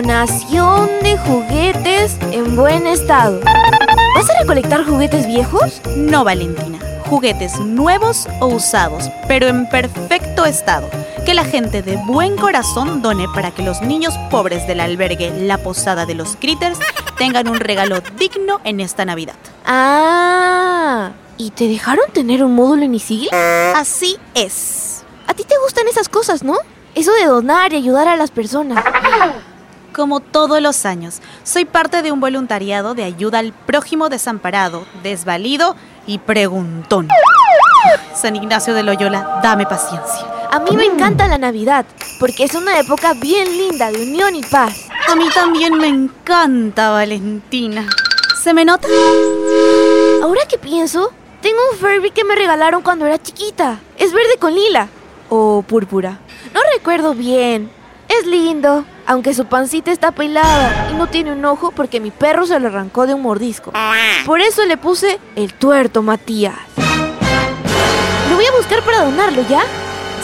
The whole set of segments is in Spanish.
Donación de juguetes en buen estado. ¿Vas a recolectar juguetes viejos? No, Valentina. Juguetes nuevos o usados, pero en perfecto estado. Que la gente de buen corazón done para que los niños pobres del albergue La Posada de los Critters tengan un regalo digno en esta Navidad. Ah, ¿y te dejaron tener un módulo en Isil? Así es. A ti te gustan esas cosas, ¿no? Eso de donar y ayudar a las personas. Como todos los años, soy parte de un voluntariado de ayuda al prójimo desamparado, desvalido y preguntón. San Ignacio de Loyola, dame paciencia. A mí me encanta la Navidad, porque es una época bien linda de unión y paz. A mí también me encanta, Valentina. ¿Se me nota? Ahora que pienso, tengo un Furby que me regalaron cuando era chiquita. Es verde con lila. O púrpura. No recuerdo bien. Es lindo, aunque su pancita está pelada y no tiene un ojo porque mi perro se lo arrancó de un mordisco. Por eso le puse el tuerto Matías. Lo voy a buscar para donarlo, ¿ya?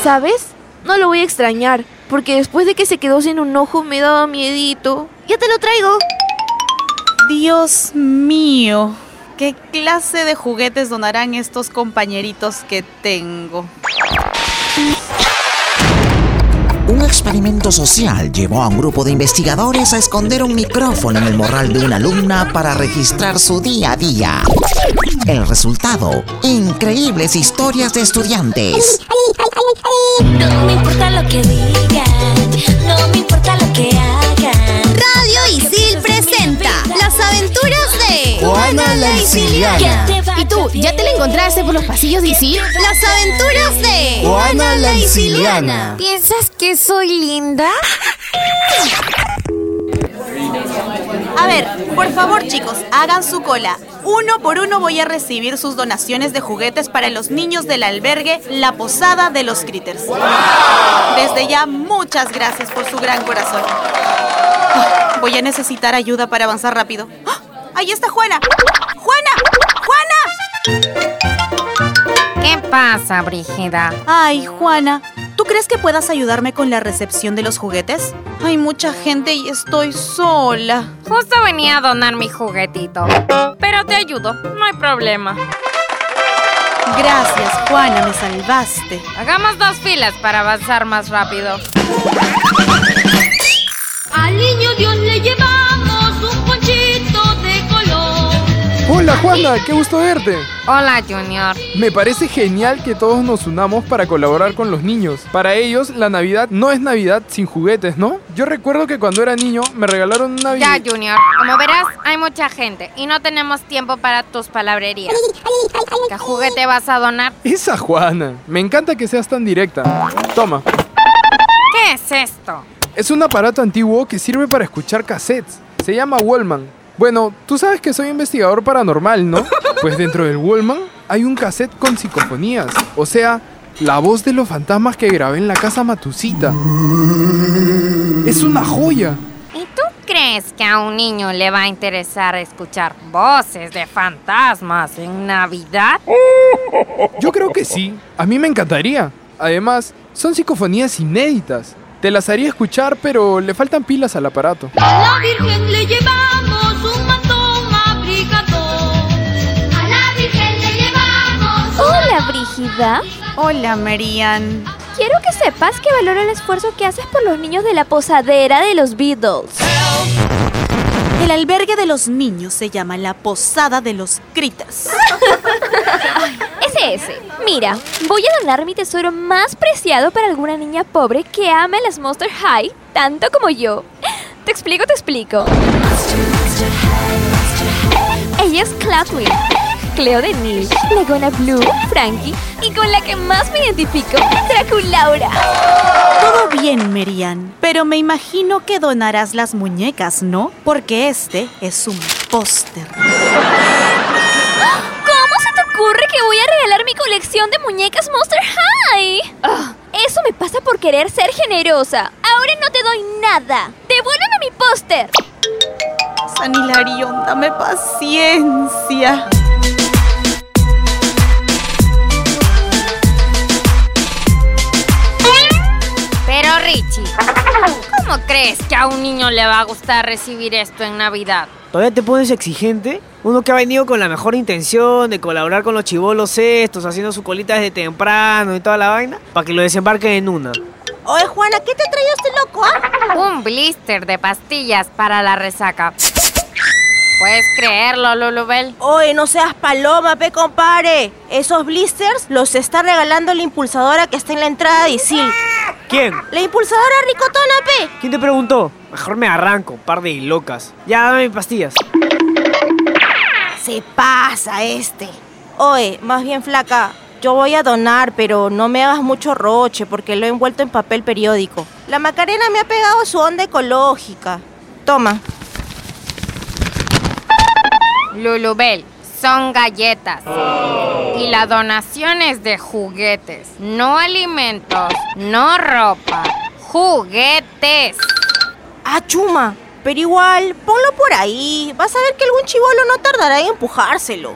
¿Sabes? No lo voy a extrañar, porque después de que se quedó sin un ojo me daba miedito. Ya te lo traigo. Dios mío, ¿qué clase de juguetes donarán estos compañeritos que tengo? Un experimento social llevó a un grupo de investigadores a esconder un micrófono en el morral de una alumna para registrar su día a día. El resultado, increíbles historias de estudiantes. No me importa lo que digan, no me importa lo que hagan. Radio Isil Isiliana. ¿Y tú, ya te la encontraste por los pasillos de Isil? Las aventuras de Juana la Isiliana. ¿Piensas que soy linda? A ver, por favor chicos, hagan su cola. Uno por uno voy a recibir sus donaciones de juguetes para los niños del albergue La Posada de los Critters. Desde ya, muchas gracias por su gran corazón. Ah, Voy a necesitar ayuda para avanzar rápido. ¡Ah! ¡Ahí está Juana! ¡Juana! ¡Juana! ¿Qué pasa, Brígida? Ay, Juana, ¿tú crees que puedas ayudarme con la recepción de los juguetes? Hay mucha gente y estoy sola. Justo venía a donar mi juguetito. Pero te ayudo, no hay problema. Gracias, Juana, me salvaste. Hagamos dos filas para avanzar más rápido. Al niño Dios le llevamos Hola Juana, qué gusto verte. Hola, Junior. Me parece genial que todos nos unamos para colaborar con los niños. Para ellos, la Navidad no es Navidad sin juguetes, ¿no? Yo recuerdo que cuando era niño me regalaron una Ya, Junior. Como verás, hay mucha gente y no tenemos tiempo para tus palabrerías. ¿Qué juguete vas a donar? Esa Juana. Me encanta que seas tan directa. Toma. ¿Qué es esto? Es un aparato antiguo que sirve para escuchar cassettes. Se llama Wallman. Bueno, tú sabes que soy investigador paranormal, ¿no? Pues dentro del Wallman hay un cassette con psicofonías. O sea, la voz de los fantasmas que grabé en la casa Matusita. Es una joya. ¿Y tú crees que a un niño le va a interesar escuchar voces de fantasmas en Navidad? Yo creo que sí. A mí me encantaría. Además, son psicofonías inéditas. Te las haría escuchar, pero le faltan pilas al aparato. La Virgen le llevamos Brígida. Hola, Marian. Quiero que sepas que valoro el esfuerzo que haces por los niños de la posadera de los Beatles. El albergue de los niños se llama La Posada de los Critters. Ese, ese. Mira, voy a donar mi tesoro más preciado para alguna niña pobre que ame las Monster High tanto como yo. Te explico, te explico. Ella es Cloudwing, Cleo de Nil, Legona Blue, Frankie y con la que más me identifico, Draculaura. Todo bien, Marian, pero me imagino que donarás las muñecas, ¿no? Porque este es un póster. ¿Cómo se te ocurre que voy a regalar mi colección de muñecas Monster High? Ah, eso me pasa por querer ser generosa. Ahora no te doy nada. Devuélveme mi póster. San Hilarión, dame paciencia. Richie, ¿cómo crees que a un niño le va a gustar recibir esto en Navidad? ¿Todavía te pones exigente? Uno que ha venido con la mejor intención de colaborar con los chivolos estos, haciendo su colita desde temprano y toda la vaina, para que lo desembarquen en una. Oye, Juana, ¿qué te traía este loco, ah? Un blister de pastillas para la resaca. ¿Puedes creerlo, Lulubel? Oye, no seas paloma, pe, compare. Esos blisters los está regalando la impulsadora que está en la entrada de Isil. ¿Quién? La impulsadora ricotona, pe. ¿Quién te preguntó? Mejor me arranco, par de locas. Ya, dame mis pastillas. Se pasa este. Oye, más bien flaca, yo voy a donar, pero no me hagas mucho roche porque lo he envuelto en papel periódico. La Macarena me ha pegado su onda ecológica. Toma. Lulubel, son galletas. Y la donación es de juguetes, no alimentos, no ropa, juguetes. Ah, chuma. Pero igual, ponlo por ahí. Vas a ver que algún chivolo no tardará en empujárselo.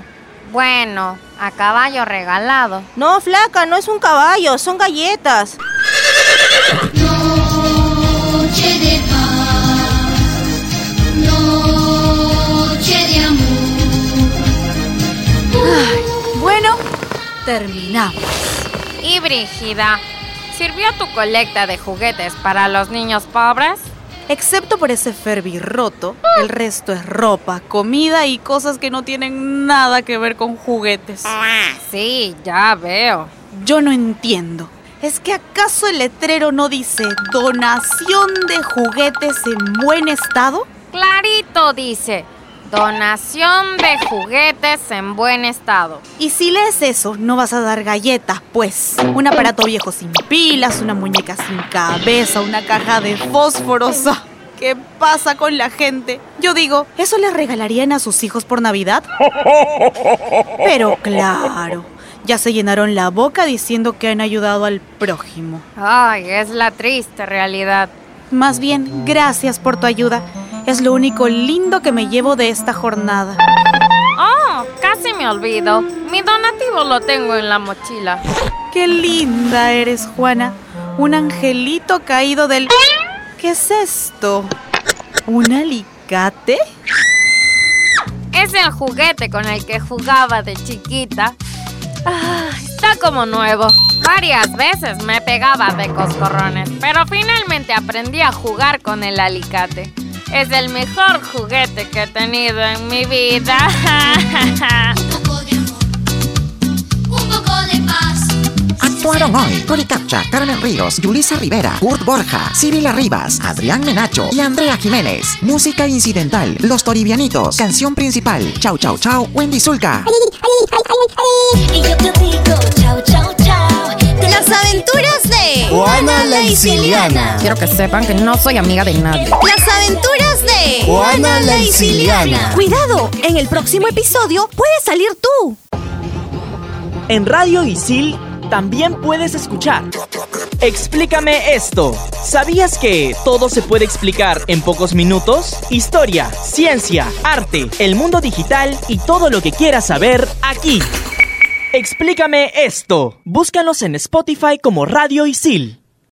Bueno, a caballo regalado. No, flaca, no es un caballo, son galletas. Noche terminamos. Y Brígida, ¿sirvió tu colecta de juguetes para los niños pobres? Excepto por ese Ferbi roto, el resto es ropa, comida y cosas que no tienen nada que ver con juguetes. Sí, ya veo. Yo no entiendo. ¿Es que acaso el letrero no dice donación de juguetes en buen estado? Clarito dice, donación de juguetes en buen estado. Y si lees eso, no vas a dar galletas, pues. Un aparato viejo sin pilas, una muñeca sin cabeza, una caja de fósforos. Ah, ¿Qué pasa con la gente? Yo digo, ¿eso le regalarían a sus hijos por Navidad? Pero claro, ya se llenaron la boca diciendo que han ayudado al prójimo. Ay, es la triste realidad. Más bien, gracias por tu ayuda. Es lo único lindo que me llevo de esta jornada. Oh, casi me olvido. Mi donativo lo tengo en la mochila. Qué linda eres, Juana. Un angelito caído del... ¿Qué es esto? ¿Un alicate? Es el juguete con el que jugaba de chiquita. Ah, está como nuevo. Varias veces me pegaba de coscorrones, pero finalmente aprendí a jugar con el alicate. Es el mejor juguete que he tenido en mi vida. Un poco de amor, un poco de paz. Actuaron hoy Cori Capcha, Carmen Ríos, Yulisa Rivera, Kurt Borja, Sibila Rivas, Adrián Menacho y Andrea Jiménez. Música incidental, Los Toribianitos. Canción principal, Chau Chau Chau, Wendy Zulka. Y yo te digo chao, chao, chao. Las aventuras de Juana la Isiliana. Quiero que sepan que no soy amiga de nadie. Las aventuras Juana la Isiliana. Cuidado, en el próximo episodio puedes salir tú. En Radio Isil también puedes escuchar. Explícame esto. ¿Sabías que todo se puede explicar en pocos minutos? Historia, ciencia, arte, el mundo digital y todo lo que quieras saber aquí. Explícame esto. Búscanos en Spotify como Radio Isil.